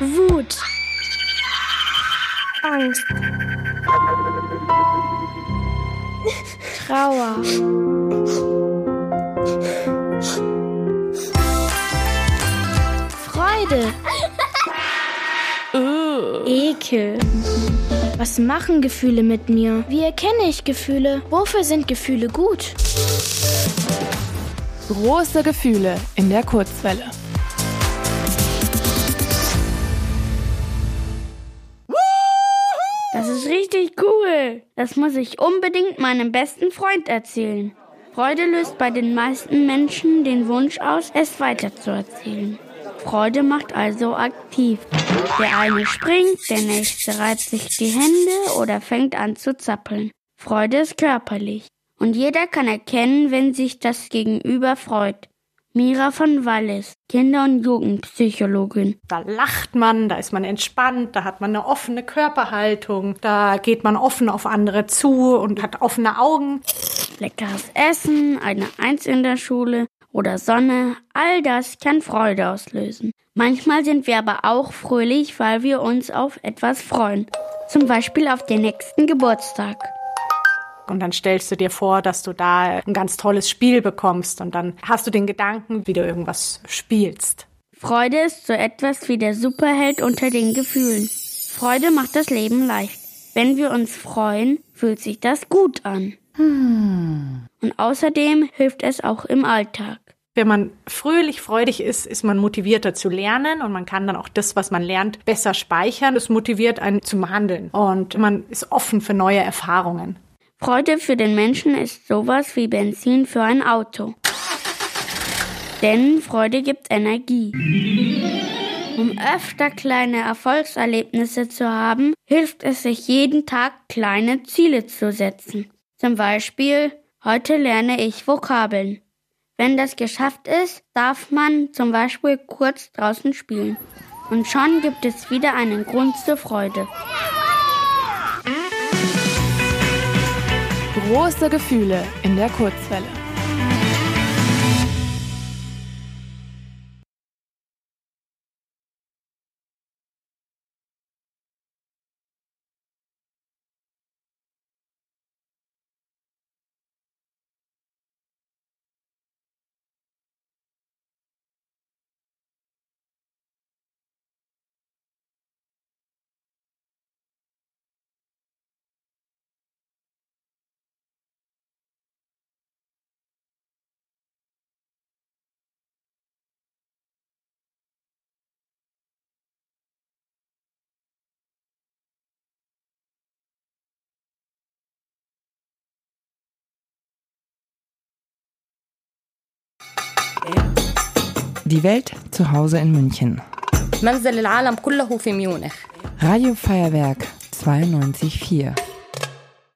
Wut. Angst. Trauer. Freude. Ekel. Was machen Gefühle mit mir? Wie erkenne ich Gefühle? Wofür sind Gefühle gut? Große Gefühle in der Kurzwelle. Richtig cool. Das muss ich unbedingt meinem besten Freund erzählen. Freude löst bei den meisten Menschen den Wunsch aus, es weiterzuerzählen. Freude macht also aktiv. Der eine springt, der nächste reibt sich die Hände oder fängt an zu zappeln. Freude ist körperlich. Und jeder kann erkennen, wenn sich das Gegenüber freut. Mira von Wallis, Kinder- und Jugendpsychologin. Da lacht man, da ist man entspannt, da hat man eine offene Körperhaltung, da geht man offen auf andere zu und hat offene Augen. Leckeres Essen, eine Eins in der Schule oder Sonne, all das kann Freude auslösen. Manchmal sind wir aber auch fröhlich, weil wir uns auf etwas freuen. Zum Beispiel auf den nächsten Geburtstag. Und dann stellst du dir vor, dass du da ein ganz tolles Spiel bekommst und dann hast du den Gedanken, wie du irgendwas spielst. Freude ist so etwas wie der Superheld unter den Gefühlen. Freude macht das Leben leicht. Wenn wir uns freuen, fühlt sich das gut an. Und außerdem hilft es auch im Alltag. Wenn man fröhlich, freudig ist, ist man motivierter zu lernen und man kann dann auch das, was man lernt, besser speichern. Das motiviert einen zum Handeln und man ist offen für neue Erfahrungen. Freude für den Menschen ist sowas wie Benzin für ein Auto. Denn Freude gibt Energie. Um öfter kleine Erfolgserlebnisse zu haben, hilft es sich jeden Tag kleine Ziele zu setzen. Zum Beispiel, heute lerne ich Vokabeln. Wenn das geschafft ist, darf man zum Beispiel kurz draußen spielen. Und schon gibt es wieder einen Grund zur Freude. Große Gefühle in der Kurzwelle. Die Welt zu Hause in München. Radio Feuerwerk 924.